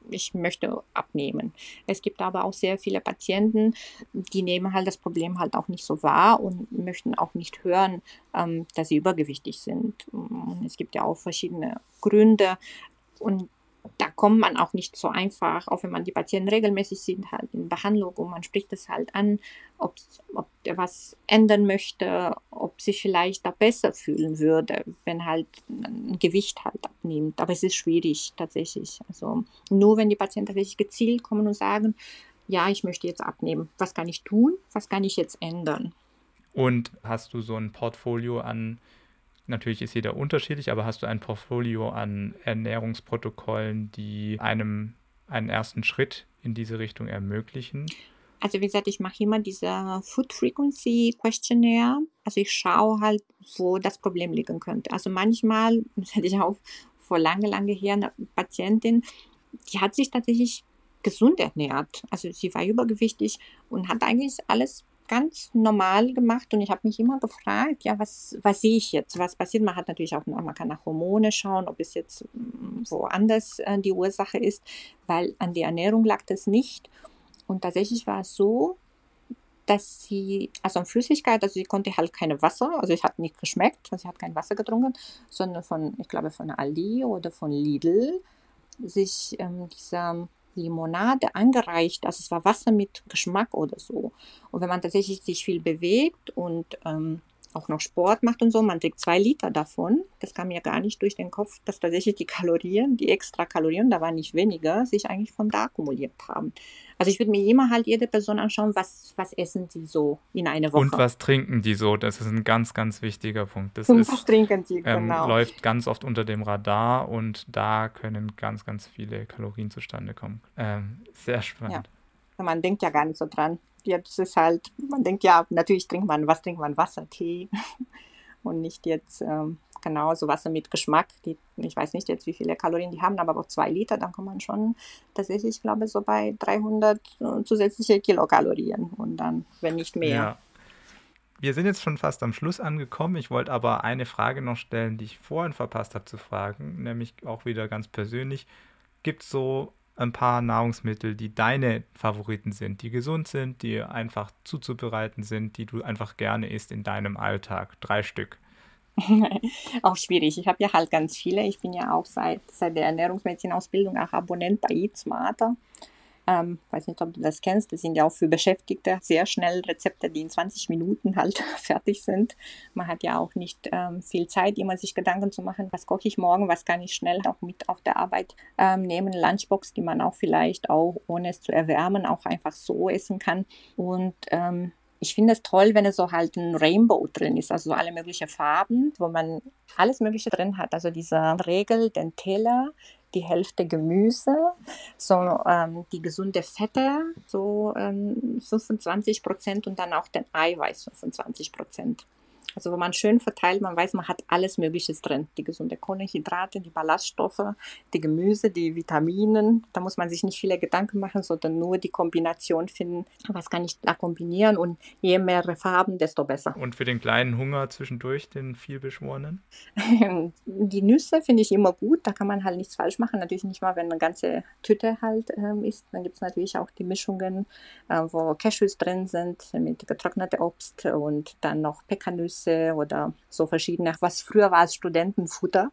ich möchte abnehmen. Es gibt aber auch sehr viele Patienten, die nehmen halt das Problem halt auch nicht so wahr und möchten auch nicht hören, ähm, dass sie übergewichtig sind. Und es gibt ja auch verschiedene Gründe. Und da kommt man auch nicht so einfach, auch wenn man die Patienten regelmäßig sieht, halt in Behandlung und man spricht es halt an, ob, ob er was ändern möchte, ob sich vielleicht da besser fühlen würde, wenn halt ein Gewicht halt abnimmt. Aber es ist schwierig tatsächlich. Also nur wenn die Patienten tatsächlich gezielt kommen und sagen, ja, ich möchte jetzt abnehmen. Was kann ich tun? Was kann ich jetzt ändern? Und hast du so ein Portfolio an Natürlich ist jeder unterschiedlich, aber hast du ein Portfolio an Ernährungsprotokollen, die einem einen ersten Schritt in diese Richtung ermöglichen? Also wie gesagt, ich mache immer diese Food Frequency Questionnaire. Also ich schaue halt, wo das Problem liegen könnte. Also manchmal, *laughs* das hatte ich auch vor lange, lange her eine Patientin, die hat sich tatsächlich gesund ernährt. Also sie war übergewichtig und hat eigentlich alles ganz normal gemacht und ich habe mich immer gefragt, ja, was, was sehe ich jetzt? Was passiert? Man hat natürlich auch, man kann nach Hormone schauen, ob es jetzt mm, woanders äh, die Ursache ist, weil an der Ernährung lag das nicht. Und tatsächlich war es so, dass sie, also an Flüssigkeit, also sie konnte halt keine Wasser, also es hat nicht geschmeckt, also sie hat kein Wasser getrunken, sondern von, ich glaube, von Aldi oder von Lidl sich ähm, dieser Limonade angereicht, also es war Wasser mit Geschmack oder so. Und wenn man tatsächlich sich viel bewegt und ähm, auch noch Sport macht und so, man trinkt zwei Liter davon. Das kam mir gar nicht durch den Kopf, dass tatsächlich die Kalorien, die extra Kalorien, da waren nicht weniger, sich eigentlich von da akkumuliert haben. Also ich würde mir immer halt jede Person anschauen, was, was essen sie so in einer Woche. Und was trinken die so? Das ist ein ganz, ganz wichtiger Punkt. Das und ist, was trinken sie, ähm, genau. läuft ganz oft unter dem Radar und da können ganz, ganz viele Kalorien zustande kommen. Ähm, sehr spannend. Ja. Man denkt ja gar nicht so dran jetzt ist halt, man denkt ja, natürlich trinkt man, was trinkt man? Wasser, Tee *laughs* und nicht jetzt ähm, genau so Wasser mit Geschmack. Die, ich weiß nicht jetzt, wie viele Kalorien die haben, aber auch zwei Liter, dann kommt man schon tatsächlich, ich glaube, so bei 300 äh, zusätzliche Kilokalorien und dann, wenn nicht mehr. Ja. Wir sind jetzt schon fast am Schluss angekommen. Ich wollte aber eine Frage noch stellen, die ich vorhin verpasst habe zu fragen, nämlich auch wieder ganz persönlich. Gibt es so ein paar Nahrungsmittel, die deine Favoriten sind, die gesund sind, die einfach zuzubereiten sind, die du einfach gerne isst in deinem Alltag? Drei Stück. *laughs* auch schwierig. Ich habe ja halt ganz viele. Ich bin ja auch seit, seit der Ernährungsmedizinausbildung auch Abonnent bei Eat Smarter. Ähm, weiß nicht, ob du das kennst. Das sind ja auch für Beschäftigte sehr schnell Rezepte, die in 20 Minuten halt *laughs* fertig sind. Man hat ja auch nicht ähm, viel Zeit, immer sich Gedanken zu machen, was koche ich morgen, was kann ich schnell auch mit auf der Arbeit ähm, nehmen. Lunchbox, die man auch vielleicht auch, ohne es zu erwärmen, auch einfach so essen kann. Und ähm, ich finde es toll, wenn es so halt ein Rainbow drin ist, also so alle möglichen Farben, wo man alles Mögliche drin hat. Also diese Regel, den Teller, die Hälfte Gemüse, so ähm, die gesunde Fette, so ähm, 25 Prozent und dann auch den Eiweiß 25 Prozent. Also wo man schön verteilt, man weiß, man hat alles Mögliche drin. Die gesunde Kohlenhydrate, die Ballaststoffe, die Gemüse, die Vitaminen. Da muss man sich nicht viele Gedanken machen, sondern nur die Kombination finden. Was kann ich da kombinieren? Und je mehr Farben, desto besser. Und für den kleinen Hunger zwischendurch, den vielbeschworenen? *laughs* die Nüsse finde ich immer gut. Da kann man halt nichts falsch machen. Natürlich nicht mal, wenn eine ganze Tüte halt ähm, ist. Dann gibt es natürlich auch die Mischungen, äh, wo Cashews drin sind mit getrocknetem Obst und dann noch Pekannüsse Kekse oder so verschiedene, was früher war als Studentenfutter.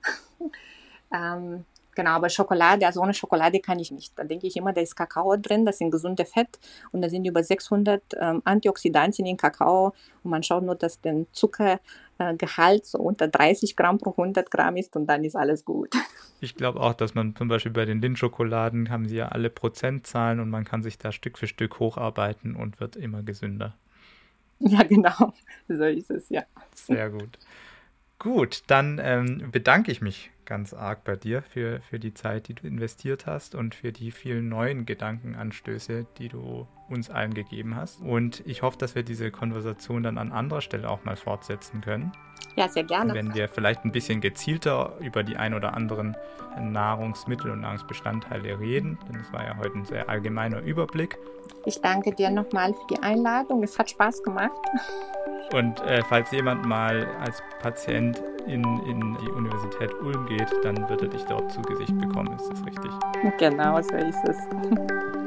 *laughs* ähm, genau, aber Schokolade, also ohne Schokolade kann ich nicht. Da denke ich immer, da ist Kakao drin, das sind gesunde Fett und da sind über 600 ähm, Antioxidantien in Kakao und man schaut nur, dass den Zucker äh, Gehalt so unter 30 Gramm pro 100 Gramm ist und dann ist alles gut. *laughs* Ich glaube auch, dass man zum Beispiel bei den Lindschokoladen haben sie ja alle Prozentzahlen und man kann sich da Stück für Stück hocharbeiten und wird immer gesünder. *laughs* Ja, genau. So ist es, ja. Sehr gut. Gut, dann ähm, bedanke ich mich ganz arg bei dir für, für die Zeit, die du investiert hast und für die vielen neuen Gedankenanstöße, die du uns allen gegeben hast. Und ich hoffe, dass wir diese Konversation dann an anderer Stelle auch mal fortsetzen können. Ja, sehr gerne. Wenn wir vielleicht ein bisschen gezielter über die ein oder anderen Nahrungsmittel und Nahrungsbestandteile reden, denn es war ja heute ein sehr allgemeiner Überblick. Ich danke dir nochmal für die Einladung. Es hat Spaß gemacht. Und äh, falls jemand mal als Patient in, in die Universität Ulm geht, dann wird er dich dort zu Gesicht bekommen. Ist das richtig? Genau, so ist es. *laughs*